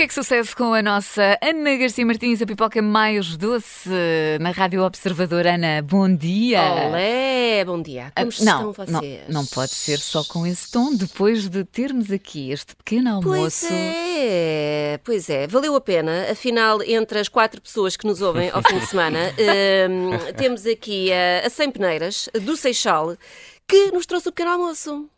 que é que sucede com a nossa Ana Garcia Martins, a pipoca mais doce na Rádio Observador? Ana, bom dia. Olé, bom dia. Como Ah, não, estão não, vocês? não pode ser só com esse tom, depois de termos aqui este pequeno Pois almoço. é, pois é, valeu a pena. Afinal, entre as quatro pessoas que nos ouvem ao fim de semana, hum, temos aqui a, a 100 Peneiras, do Seixal, que nos trouxe o pequeno almoço.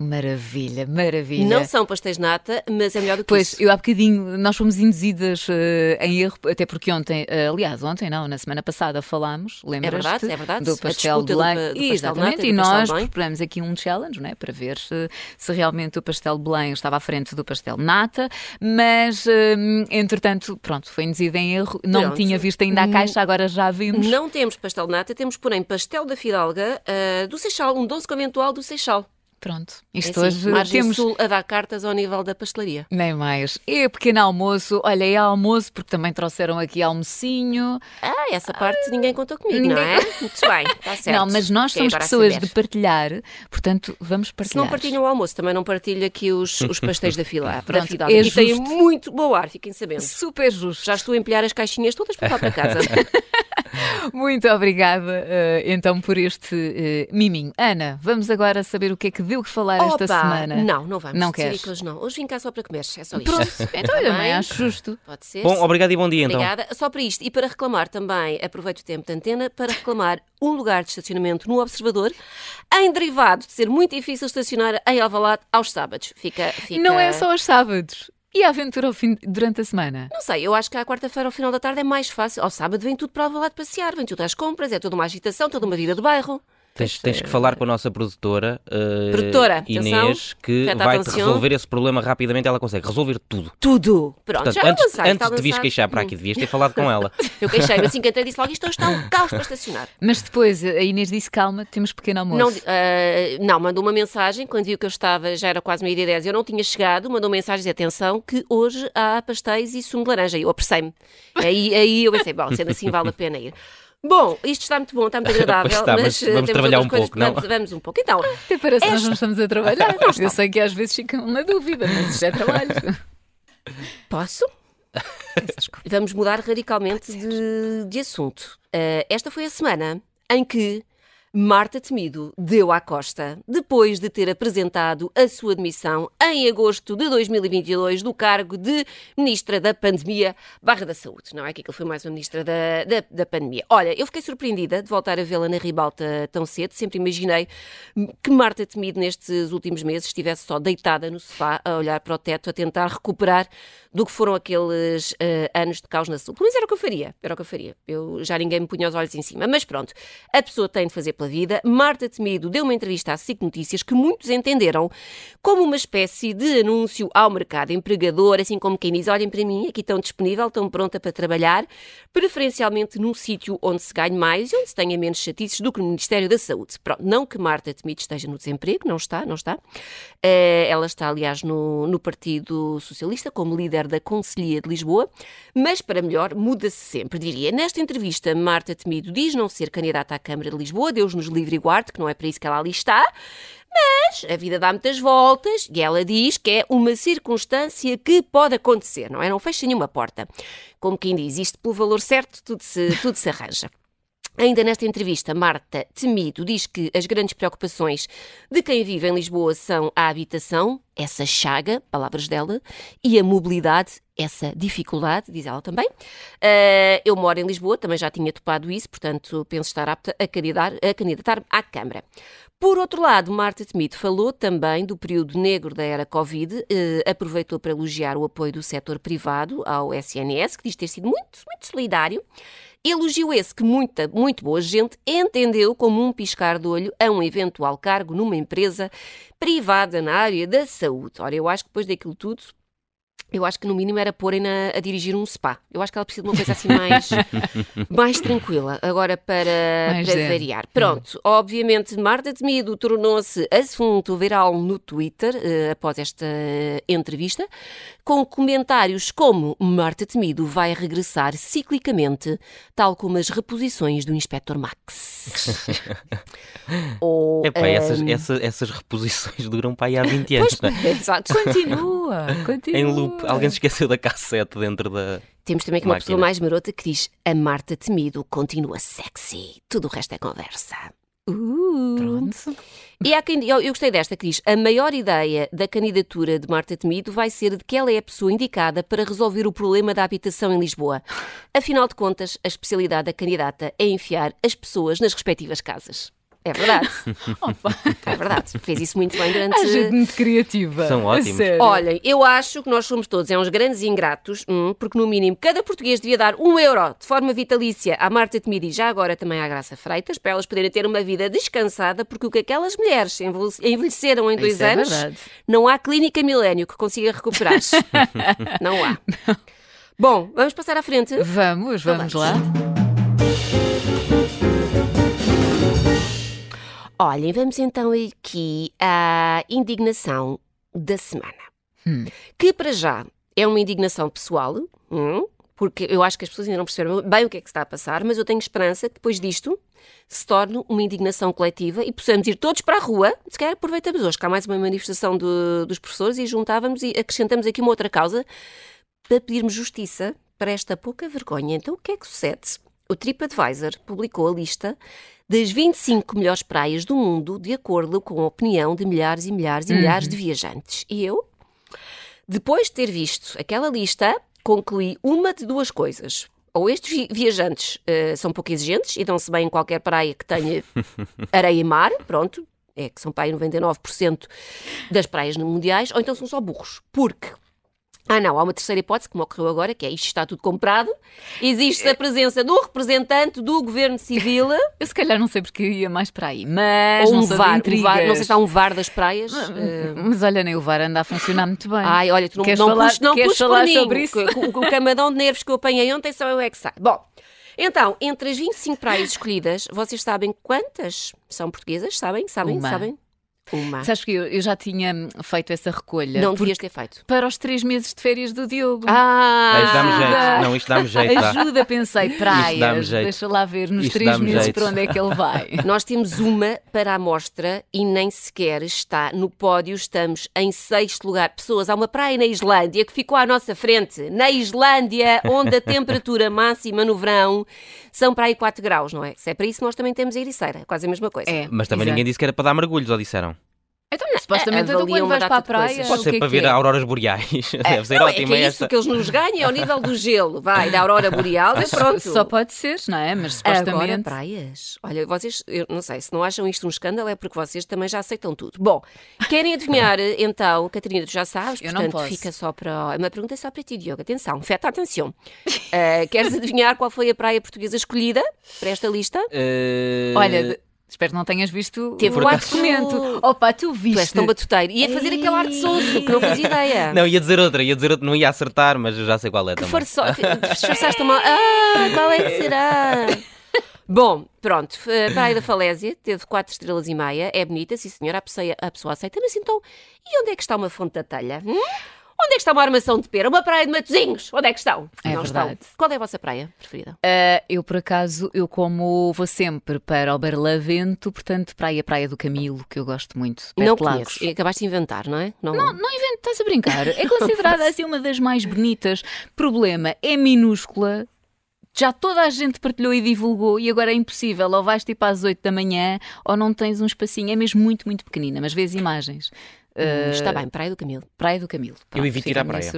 Maravilha, maravilha. Não são pastéis nata, mas é melhor do que Pois, isso. eu há bocadinho, nós fomos induzidas eh, em erro, até porque ontem, eh, aliás, ontem não, na semana passada falámos, lembras verdade, é verdade. Do pastel do Belém. do de Exatamente, e e do nós preparamos aqui um challenge, não é? Para ver se, se realmente o pastel de Belém estava à frente do pastel nata, mas, eh, entretanto, pronto, foi induzido em erro, não Pronto. tinha visto ainda a caixa, agora já vimos. Não temos pastel nata, temos, porém, pastel da Fidalga do Seixal, um doce conventual do Seixal. Pronto, É isto assim, hoje temos... sul a dar cartas ao nível da pastelaria. Nem mais. E pequeno almoço, olha, é almoço, porque também trouxeram aqui almocinho. Ah, essa parte ninguém contou comigo, não Ninguém é? Muito bem, está certo. Não, mas nós somos pessoas de partilhar, portanto, vamos partilhar. Se não partilham o almoço, também não partilho aqui os, os pastéis da fila. da Pronto, Fidalga. é e tem muito bom ar, fiquem sabendo. Super justo. Já estou a empilhar as caixinhas todas para lá para casa. Muito obrigada, eh, então, por este eh, miminho. Ana, vamos agora saber o que é que deu que falar esta Opa, semana. Não, não vamos. Não queres? que hoje não. Hoje vim cá só para comer, é só isto. Pronto, então eu Tá também bem? acho justo. Pode ser. Bom, obrigado e bom dia então. Obrigada. Só para isto. E para reclamar também, aproveito o tempo de antena para reclamar um lugar de estacionamento no Observador, em derivado de ser muito difícil estacionar em Alvalade aos sábados. Fica, fica... Não é só aos sábados. E a aventura fim, durante a semana? Não sei, eu acho que à quarta-feira, ao final da tarde, é mais fácil. Ao sábado vem tudo para Alvalade passear, vem tudo às compras, é toda uma agitação, toda uma vida do bairro. Tens, tens que falar com a nossa produtora, eh, Produtora, Inês, atenção, que vai-te resolver esse problema rapidamente. Ela consegue resolver tudo. Tudo! Pronto, Portanto, já antes, está antes de devias avançado. Hum. queixar para aqui, devias ter falado com ela. Eu queixei-me assim que entrei disse logo, isto hoje está um caos para estacionar. Mas depois a Inês disse: calma, temos pequeno almoço. Não, ah, não, mandou uma mensagem, quando viu que eu estava, já era quase meia-dia e dez, eu não tinha chegado, mandou mensagem de atenção que hoje há pastéis e sumo de laranja. E eu apressei-me. Aí, aí eu pensei, bom, sendo assim vale a pena ir. Bom, isto está muito bom, está muito agradável, está, mas mas, eh, vamos temos trabalhar um coisas pouco, não? que Vamos, um pouco. Então, Até parece que nós não estamos a trabalhar. Eu sei que às vezes ficam na dúvida, mas isto é trabalho. posso? Vamos mudar radicalmente de, de assunto. Ah, esta foi a semana em que Marta Temido deu à costa, depois de ter apresentado a sua demissão em agosto de 2022 do cargo de Ministra da Pandemia barra da Saúde. Não é que aquilo foi mais uma Ministra da, da, da Pandemia. Olha, eu fiquei surpreendida de voltar a vê-la na ribalta tão cedo. Sempre imaginei que Marta Temido nestes últimos meses estivesse só deitada no sofá a olhar para o teto a tentar recuperar do que foram aqueles eh, anos de caos na saúde. Pelo menos era o que eu faria. Era o que eu faria. Eu, já ninguém me punha os olhos em cima. Mas pronto, a pessoa tem de fazer pela vida. Marta Temido deu uma entrevista à SIC Notícias que muitos entenderam como uma espécie de anúncio ao mercado empregador, assim como quem diz, olhem para mim, aqui estão disponível, estão pronta para trabalhar, preferencialmente num sítio onde se ganhe mais e onde se tenha menos chatices do que no Ministério da Saúde. Pronto, não que Marta Temido esteja no desemprego, não está, não está. Eh, ela está, aliás, no, no Partido Socialista, como líder da Conselhia de Lisboa, mas para melhor muda-se sempre, diria. Nesta entrevista, Marta Temido diz não ser candidata à Câmara de Lisboa, Deus nos livre e guarde, que não é para isso que ela ali está, mas a vida dá muitas voltas e ela diz que é uma circunstância que pode acontecer, não é? Não fecha nenhuma porta. Como quem diz, isto pelo valor certo, tudo se, tudo se arranja. Ainda nesta entrevista, Marta Temido diz que as grandes preocupações de quem vive em Lisboa são a habitação, essa chaga, palavras dela, e a mobilidade, essa dificuldade, diz ela também. Ah, eu moro em Lisboa, também já tinha topado isso, portanto penso estar apta a candidatar- a candidatar-me à Câmara. Por outro lado, Marta Temido falou também do período negro da era Covid, eh, aproveitou para elogiar o apoio do setor privado ao SNS, que diz ter sido muito, muito solidário. Elogio esse que muita, muito boa gente entendeu como um piscar de olho a um eventual cargo numa empresa privada na área da saúde. Ora, eu acho que depois daquilo tudo, eu acho que no mínimo era porem-na a dirigir um spa. Eu acho que ela precisa de uma coisa assim mais, mais tranquila. Agora, para, Mais para variar. Pronto, obviamente, Marta Temido tornou-se assunto viral no Twitter eh, após esta entrevista, com comentários como Marta Temido vai regressar ciclicamente, tal como as reposições do Inspector Max. Ou, Epá, essas, ehm, essa- essas reposições duram para aí há 20 anos. não é? Exato. Continua. continua, Alguém se esqueceu da cassete dentro da. Temos também aqui uma Máquina. pessoa mais marota que diz: A Marta Temido continua sexy. Tudo o resto é conversa. Uh. Pronto. E há quem, eu, eu gostei desta que diz: a maior ideia da candidatura de Marta Temido vai ser de que ela é a pessoa indicada para resolver o problema da habitação em Lisboa. Afinal de contas, a especialidade da candidata é enfiar as pessoas nas respectivas casas. É verdade. Opa, É verdade. Fez isso muito bem durante. há gente muito criativa. São A ótimos. Olhem, eu acho que nós somos todos é uns grandes ingratos, hum, porque no mínimo cada português devia dar um euro de forma vitalícia à Marta Temido e já agora também à Graça Freitas, para elas poderem ter uma vida descansada, porque o que aquelas mulheres envelhe- envelheceram em dois Isso é anos, verdade. não há clínica milénio que consiga recuperar. não há. Bom, vamos passar à frente. Vamos, vamos vamos. lá. Olhem, vamos então aqui à indignação da semana. Hum. Que para já é uma indignação pessoal, hum, porque eu acho que as pessoas ainda não perceberam bem o que é que se está a passar, mas eu tenho esperança que depois disto se torne uma indignação coletiva e possamos ir todos para a rua. Se calhar aproveitamos hoje que há mais uma manifestação do- dos professores e juntávamos e acrescentamos aqui uma outra causa para pedirmos justiça para esta pouca vergonha. Então o que é que sucede? O TripAdvisor publicou a lista das 25 melhores praias do mundo de acordo com a opinião de milhares e milhares e milhares de viajantes. E eu, depois de ter visto aquela lista, concluí uma de duas coisas. Ou estes vi- viajantes eh, são pouco exigentes e dão-se bem em qualquer praia que tenha areia e mar, pronto, é que são para aí 99% das praias mundiais, ou então são só burros. Porque ah, não, há uma terceira hipótese que me ocorreu agora, que é isto está tudo comprado. Existe a presença do representante do governo civil Eu se calhar não sei porque ia mais para aí, mas ou não um VAR, um. VAR. Não sei se há um VAR das praias. eh, Mas olha, nem o VAR anda a funcionar muito bem. Ai, olha, tu não, Queres não falar- puxes, não queres puxes falar sobre isso? O, o- o camadão de nervos que eu apanhei ontem só eu é que sei. Bom, então, entre as 25 praias escolhidas, vocês sabem quantas são portuguesas? Sabem? Sabem? Uma. Sabem? Uma. Sabes que eu, eu já tinha feito essa recolha Não devias ter feito. para os três meses de férias do Diogo. Ah! Isto dá-me jeito. Não, isto dá-me jeito. Ajuda, pensei, praias. Deixa lá ver nos Isto três meses jeito. para onde é que ele vai. Nós temos uma para a amostra e nem sequer está no pódio. Estamos em sexto lugar. Pessoas, há uma praia na Islândia que ficou à nossa frente. Na Islândia, onde a temperatura máxima no verão são para aí 4 graus, não é? Se é para isso, nós também temos a Ericeira. Quase a mesma coisa. É, Mas também exato. ninguém disse que era para dar mergulhos, ou disseram? Então, supostamente, tu quando uma vais para a praia. coisas. Pode ser que é para que ver é? auroras boreais. Deve ser Não, é ótimo que é esta. isso que eles nos ganham ao nível do gelo. Vai, da aurora boreal e pronto. Só pode ser, não é? Mas Agora, supostamente. praias. Olha, vocês, eu não sei, se não acham isto um escândalo é porque vocês também já aceitam tudo. Bom, querem adivinhar então, Catarina, tu já sabes, Eu não portanto posso. fica só para. Uma pergunta só para ti, Diogo. Atenção, feta atenção. Ah, queres adivinhar qual foi a praia portuguesa escolhida para esta lista? Eh, Olha, de- espero que não tenhas visto Teve o documento. Opa, tu viste. Tu és tão batuteiro. Ia fazer aquele ar de sonso, que não fazia ideia. Não, ia dizer outra, ia dizer outra, não ia acertar, mas eu já sei qual é Que também. farso... Disfarçaste mal. Ah, qual é que será? Bom, pronto, a Praia da Falésia teve 4 estrelas e meia, é bonita, sim senhora, a pessoa, a pessoa aceita, mas então, e onde é que está uma fonte da telha? hum? Onde é que está uma armação de pera? Uma praia de Matozinhos? Onde é que estão? É Não verdade. estão. Qual é a vossa praia preferida? Ah, eu, por acaso, eu como vou sempre para o Barlavento, portanto, praia, praia do Camilo, que eu gosto muito. não conheço. E Acabaste de inventar, não é? Não, Não, não invento, estás a brincar. É considerada assim uma das mais bonitas. Problema, é minúscula. Já toda a gente partilhou e divulgou e agora é impossível. Ou vais tipo às 8 da manhã ou não tens um espacinho. É mesmo muito, muito pequenina, mas vês imagens. Ah, Está bem, Praia do Camilo. Praia do Camilo. Pronto, evito ir à praia.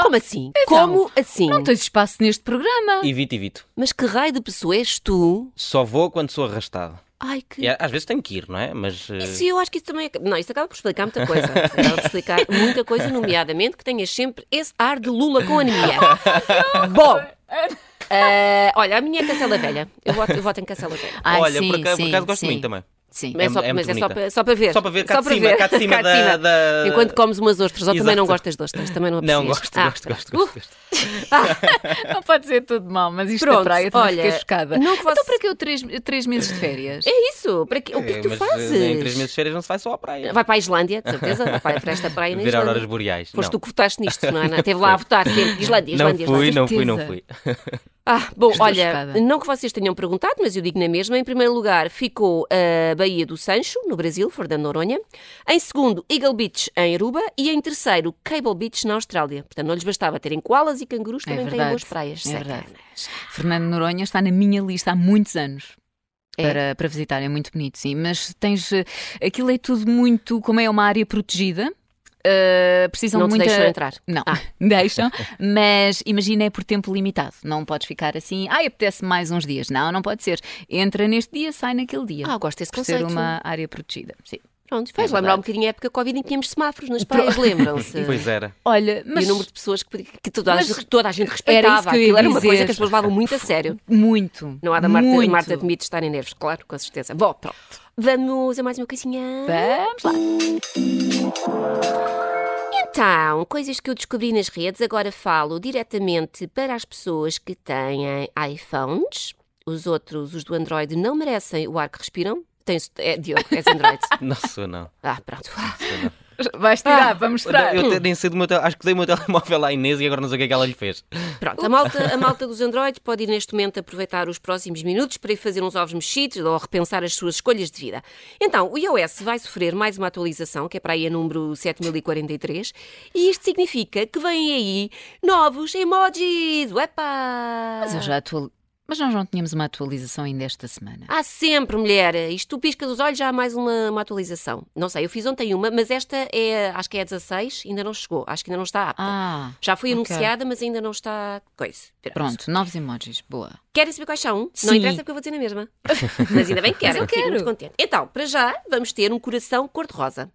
Como assim? então, Como assim? Não tens espaço neste programa. Evito, evito. Mas que raio de pessoa és tu? Só vou quando sou arrastado. Ai, que... E às vezes tenho que ir, não é? Mas. Isso eu acho que isso também. é- Não, isso acaba por explicar muita coisa. Acaba por explicar muita coisa, nomeadamente que tenhas sempre esse ar de Lula com anemia. Bom, eh, olha, a minha é Cacela Velha. Eu voto, eu voto em Cacela Velha. Ai, Olha, sim, por acaso, por sim, acaso gosto sim. muito também. Sim. Mas é, só, é mas é só, para, só para ver. Só para ver cá de cima, cá de cima da- da- Enquanto comes umas ostras, ou também não Exato. gostas de ostras, também não Não, aprecias. gosto, Ah, gosto, gosto, uh, gosto, Não pode ser tudo mal, mas isto Pronto, da praia olha, fiquei chocada. não que Então para que eu três, três meses de férias? É isso. Para quê? O que é que tu mas fazes? eh, em três meses de férias não se vai só à praia. Vai para a Islândia, de certeza. Vai para esta praia na Ver Islândia. auroras boreais. Foste não. tu que votaste nisto, não é? Esteve lá a votar sempre. Islândia, não Islândia, fui, Islândia. não fui, não Certeza. fui. Ah, bom, Estou olha, chocada. não que vocês tenham perguntado, mas eu digo na mesma. Em primeiro lugar, ficou a Baía do Sancho, no Brasil, Fernando Noronha. Em segundo, Eagle Beach, em Aruba. E em terceiro, Cable Beach, na Austrália. Portanto, não lhes bastava terem koalas e cangurus, É também têm verdade, boas praias. é Sacanas. verdade. Fernando Noronha está na minha lista há muitos anos. É? Para, para visitar, é muito bonito, sim. Mas tens. eh, Aquilo é tudo muito. Como é uma área protegida, eh, precisam Não muita. deixam entrar. Não, Ah. deixam, mas imagina é por tempo limitado. Não podes ficar assim, ai, apetece mais uns dias. Não, não pode ser. Entra neste dia, sai naquele dia. Ah, gosto desse por ser conceito. uma área protegida. Sim. Pronto, faz É lembrar um bocadinho a época Covid em que tínhamos semáforos nas praias, lembram-se? Pois era. Olha, E mas o número de pessoas que, que toda, a Mas gente- toda a gente era respeitava. isso que eu ia Aquilo era uma coisa que as pessoas levavam muito a sério. muito. Não há da Marta, muito. Marta de estar em nervos, claro, com certeza. Bom, pronto. Vamos a mais uma coisinha. Vamos lá. Então, coisas que eu descobri nas redes, agora falo diretamente para as pessoas que têm iPhones. Os outros, os do Android, não merecem o ar que respiram. Tens, é, Diogo, és Android. Não sou, não. Ah, pronto. Sou, não. Vais tirar para mostrar. Eu nem sei do meu tel- Acho que dei o meu telemóvel à Inês e agora não sei o que é que ela lhe fez. Pronto, a malta, a malta dos Androids pode ir neste momento aproveitar os próximos minutos para ir fazer uns ovos mexidos ou repensar as suas escolhas de vida. Então, o iOS vai sofrer mais uma atualização, que é para aí a número 7043, e isto significa que vêm aí novos emojis! Uepa! Mas eu já atual... Mas nós não tínhamos uma atualização ainda esta semana. Há sempre, mulher. Isto tu piscas os olhos, já há mais uma, uma atualização. Não sei, eu fiz ontem uma, mas esta é, acho que é a 16, ainda não chegou. Acho que ainda não está apta. Ah, já foi ok. anunciada, mas ainda não está coisa. pronto, novos emojis. Boa. Querem saber quais são? Não Sim. interessa porque eu vou dizer na mesma. Mas ainda bem que querem, eu fico muito quero. contente. Então, para já, vamos ter um coração cor-de-rosa.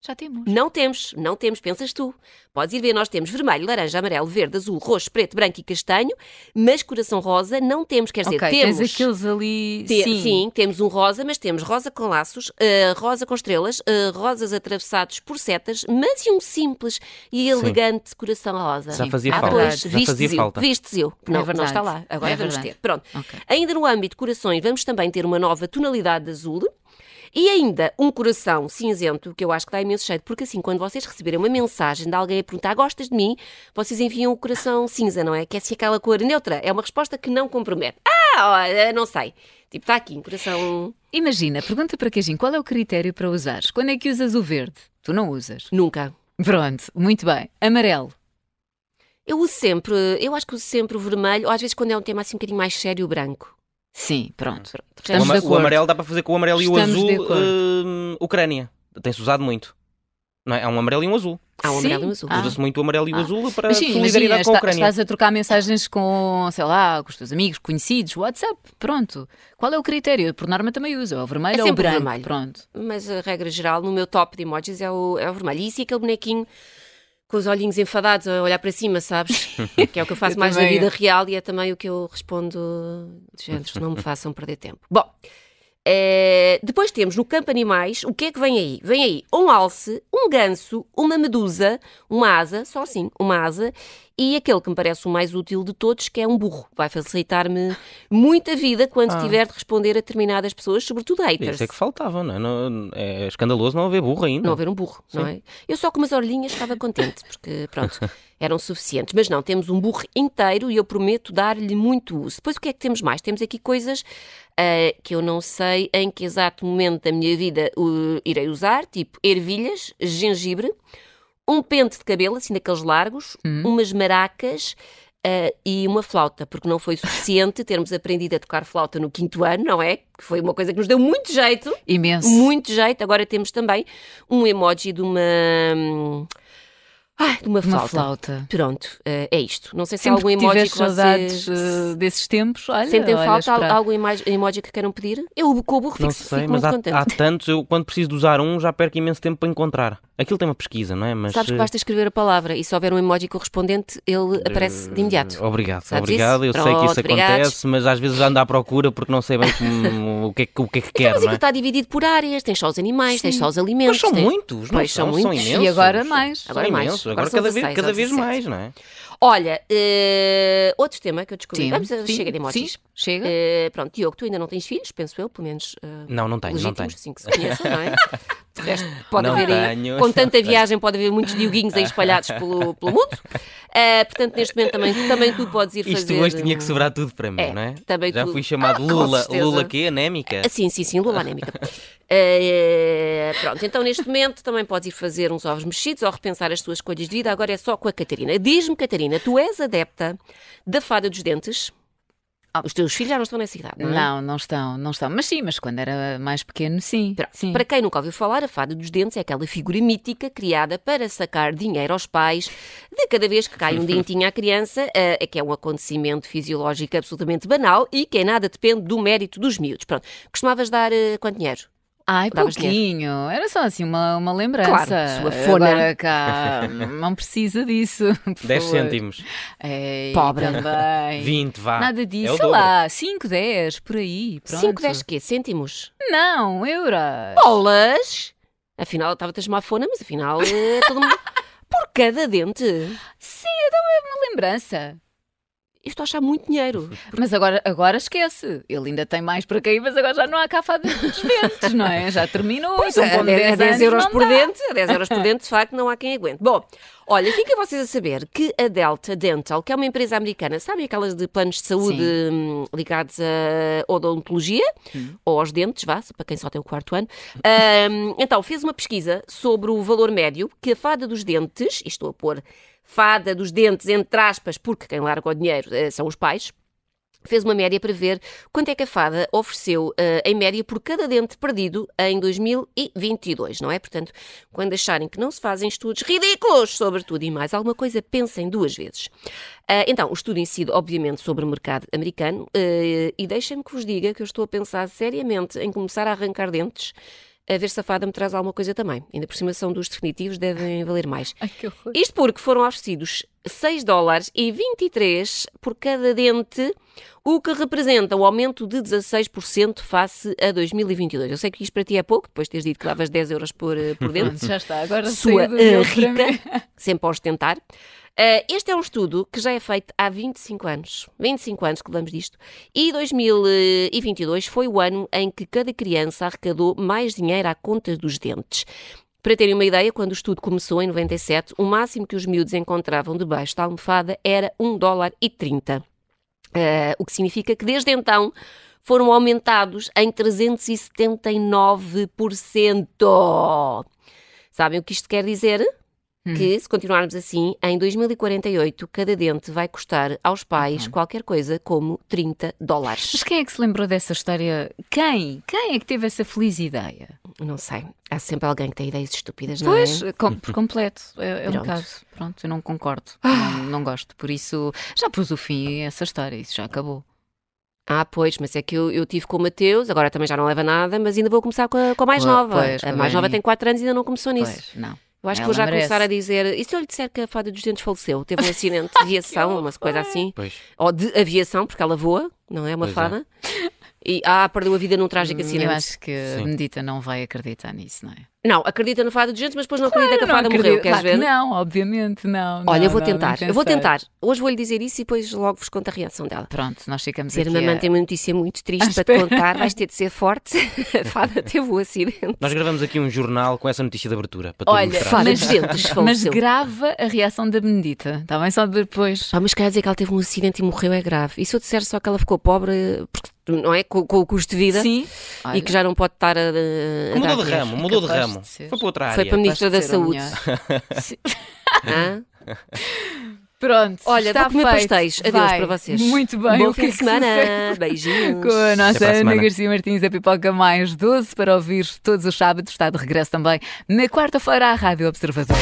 Já temos. Não temos, não temos, pensas tu. Podes ir ver, nós temos vermelho, laranja, amarelo, verde, azul, roxo, preto, branco e castanho, mas coração rosa não temos, quer dizer, ok, temos... tens aqueles ali. Te- sim. sim, temos um rosa, mas temos rosa com laços, eh, rosa com estrelas, eh, rosas atravessados por setas, mas e um simples e elegante coração rosa. Já Sim, fazia é falta. Pois. Já fazia falta. vistes-o. Não, não verdade. está lá, agora É vamos verdade. ter. Pronto. Ok. Ainda no âmbito de corações, vamos também ter uma nova tonalidade de azul. E ainda um coração cinzento, que eu acho que dá imenso jeito, porque assim, quando vocês receberem uma mensagem de alguém a perguntar gostas de mim, vocês enviam o coração cinza, não é? Que é assim aquela cor neutra. É uma resposta que não compromete. Ah, olha, não sei. Tipo, está aqui, um coração. Imagina, pergunta para Queijinho, qual é o critério para usares? Quando é que usas o verde? Tu não usas. Nunca. Pronto, muito bem. Amarelo. Eu uso sempre, eu acho que uso sempre o vermelho, ou às vezes quando é um tema assim um bocadinho mais sério, o branco. Sim, pronto. O, Estamos ama- de o acordo. amarelo dá para fazer com o amarelo e o Estamos azul. acordo. hum, Ucrânia. Tem-se usado muito. Não é? Há um amarelo e um azul. Há um Sim. amarelo e um azul. Ah. Usa-se muito o amarelo e o Ah. azul para Mas sim, imagina, solidariedade com a está- Ucrânia. estás a trocar mensagens com, sei lá, com os teus amigos, conhecidos, WhatsApp, pronto. Qual é o critério? Por norma também usa, ou o vermelho É ou o sempre o branco. vermelho. Pronto. Mas a regra geral, no meu top de emojis é o, é o vermelho. E isso e aquele bonequinho com os olhinhos enfadados a olhar para cima, sabes? que é o que eu faço Eu mais na vida real e é também o que eu respondo de géneros, não me façam perder tempo. Bom, eh, depois temos no campo animais, o que é que vem aí? Vem aí um alce, um ganso, uma medusa, uma asa, só assim, uma asa, e aquele que me parece o mais útil de todos, que é um burro. Vai facilitar-me muita vida quando Ah. tiver de responder a determinadas pessoas, sobretudo haters. Isso é que faltava, não é? Não- é escandaloso não haver burro ainda. Não haver um burro, não é? Eu só com umas orelhinhas estava contente, porque pronto, eram suficientes. Mas não, temos um burro inteiro e eu prometo dar-lhe muito uso. Depois o que é que temos mais? Temos aqui coisas ah, que eu não sei em que exato momento da minha vida uh, irei usar, tipo ervilhas, gengibre, um pente de cabelo, assim daqueles largos, umas maracas. ah, e uma flauta, porque não foi suficiente termos aprendido a tocar flauta no quinto ano, não é? Que foi uma coisa que nos deu muito jeito Imenso. muito jeito. Agora temos também um emoji de uma. Ai, de uma, Uma flauta. flauta. Pronto, eh, é isto. Não sei se há Sempre algum que emoji que saudades vocês eh, desses tempos, olha, sentem olha, falta. espera. Algum emoji, emoji que queiram pedir? Eu com o burro fico, sei, fico mas muito há, contente. há tantos, eu quando preciso de usar um já perco imenso tempo para encontrar. Aquilo tem uma pesquisa, não é? Mas, Sabes que eh, basta escrever a palavra e se houver um emoji correspondente, ele aparece de imediato. eh, Obrigado, Sabes obrigado. isso? Eu sei que isso Pronto, obrigados. acontece, mas às vezes ando à procura porque não sei bem como- o, que é, que- o que é que Então, quero, mas não aquilo é? está dividido por áreas, tens só os animais, tens só os alimentos. Mas são muitos, não Pois, são são, são muitos. imensos. E agora mais. São Agora mais. Agora Agora são cada vez, 16 cada vez 17. mais, não é? Olha, eh, outro tema que eu descobri. Sim, Vamos, a- sim, chega de emojis. sim, chega. Eh, pronto, Diogo, tu ainda não tens filhos, penso eu, pelo menos eh, Não, não tenho, não tenho. assim que se conheçam, não é? De resto, pode Não haver aí, tenho, com não tanta viagem, pode haver muitos dioguinhos aí espalhados pelo, pelo mundo. Ah, portanto, neste momento também, também tu podes ir Isto fazer. hoje tinha que sobrar tudo para mim, É, não é? também Já tudo. fui chamado Ah, com Lula. Lula quê? Anémica? Ah, Sim, sim, sim, lula anémica. Eh, pronto, então neste momento também podes ir fazer uns ovos mexidos ou repensar as tuas escolhas de vida. Agora é só com a Catarina. Diz-me, Catarina, tu és adepta da fada dos dentes? Ah. Os teus filhos já não estão nessa idade, não é? Não, não estão, não estão. Mas sim, mas quando era mais pequeno, sim. Pronto. sim. Para quem nunca ouviu falar, a fada dos dentes é aquela figura mítica criada para sacar dinheiro aos pais de cada vez que cai um dentinho à criança, é que é um acontecimento fisiológico absolutamente banal e que em nada depende do mérito dos miúdos. Pronto. Costumavas dar eh, quanto dinheiro? Ai, Davas pouquinho. Era só assim uma, uma lembrança. Claro, sua fona. Agora cá não precisa disso. por 10 favor. cêntimos. Ei, Pobre. também. 20, vá. Nada É disso. o sei lá, 5, 10, por aí. Pronto. 5, 10 quê? Cêntimos? Não, euros. Bolas! Afinal, estava-te a chamar fona, mas afinal é todo mundo... Por cada dente. Sim, então é uma lembrança. Estou a achar muito dinheiro. Mas agora, agora esquece. Ele ainda tem mais para cair, mas agora já não há cá fada dos dentes, não é? Já terminou. então, a com 10, 10 anos euros não por dá. dente, a 10 euros por dente, de facto, não há quem aguente. Bom, olha, fiquem vocês a saber que a Delta Dental, que é uma empresa americana, sabem aquelas de planos de saúde hum, ligados à odontologia, ou aos dentes, vá, para quem só tem o quarto ano, hum, então fez uma pesquisa sobre o valor médio que a fada dos dentes, e estou a pôr fada dos dentes entre aspas, porque quem larga o dinheiro eh, são os pais, fez uma média para ver quanto é que a fada ofereceu eh, em média por cada dente perdido em 2022, não é? Portanto, quando acharem que não se fazem estudos ridículos sobre tudo e mais alguma coisa, pensem duas vezes. Ah, então, o estudo si, obviamente, sobre o mercado americano, eh, e deixem-me que vos diga que eu estou a pensar seriamente em começar a arrancar dentes, a ver se a fada me traz alguma coisa também. Ainda por cima são dos definitivos, devem valer mais. Ai, que horror. Isto porque foram oferecidos 6 dólares e 23 por cada dente, o que representa um aumento de 16% face a 2022. Eu sei que isto para ti é pouco, depois de teres dito que davas 10 euros por, eh, por dente, já está. Agora sua eh, rica, sempre a ostentar. Eh, este é um estudo que já é feito há 25 anos. 25 anos que damos disto. E 2022 foi o ano em que cada criança arrecadou mais dinheiro à conta dos dentes. Para terem uma ideia, quando o estudo começou em 97, o máximo que os miúdos encontravam debaixo da almofada era 1 dólar e 30. Eh, o que significa que desde então foram aumentados em 379%. Sabem o que isto quer dizer? Que se continuarmos assim, em 2048, cada dente vai custar aos pais qualquer coisa como 30 dólares. Mas quem é que se lembrou dessa história? Quem? Quem é que teve essa feliz ideia? Não sei. Há sempre alguém que tem ideias estúpidas, não Pois, é? com- por completo. É, é um caso. Pronto, eu não concordo. Não, não gosto. Por isso, já pus o fim a essa história. Isso já acabou. Ah, pois, mas é que eu, eu tive com o Mateus, agora também já não leva nada, mas ainda vou começar com a, com a mais Pois, nova. pois, a pois mais nova bem. tem 4 anos e ainda não começou nisso. Pois, não. Eu acho que Ela vou já merece. começar a dizer. E se eu lhe disser que a fada dos dentes faleceu? Teve um acidente de aviação, uma coisa assim. Pois. Ou de aviação, porque ela voa, não é? Uma Pois é. fada. E ah, perdeu a vida num trágico Eu acidente. acho que a Sim. Benedita não vai acreditar nisso, não é? Não, acredita no fada dos dentes, mas depois não acredita que a fada morreu, queres Claro que ver? Não, obviamente não. Olha, não, eu vou não, tentar, eu vou tentar. Hoje vou-lhe dizer isso e depois logo vos conto a reação dela. Pronto, nós ficamos Ser aqui mamãe a... tem uma notícia muito triste para te contar, vais ter de ser forte. A fada teve o acidente. Nós gravamos aqui um jornal com essa notícia de abertura. Para Olha. Fada mas, dos dentes mas grava a reação da Benedita. Está bem? Só depois. Ah, mas quer dizer que ela teve um acidente e morreu é grave. E se eu disser só que ela ficou pobre, porque, não é? Com, com o custo de vida Sim. e que já não pode estar a, a Mudou de ramo, mudou de capaz ramo. Foi para outra área. Foi para Ministra da a Saúde. Pronto. Olha, está vou comer feito. pastéis. Adeus Vai. para vocês. Muito bem. Bom o fim é de semana. Beijinhos. Com a nossa a Ana semana. Garcia Martins, a Pipoca Mais 12 para ouvir todos os sábados. Está de regresso também na quarta-feira à Rádio Observador.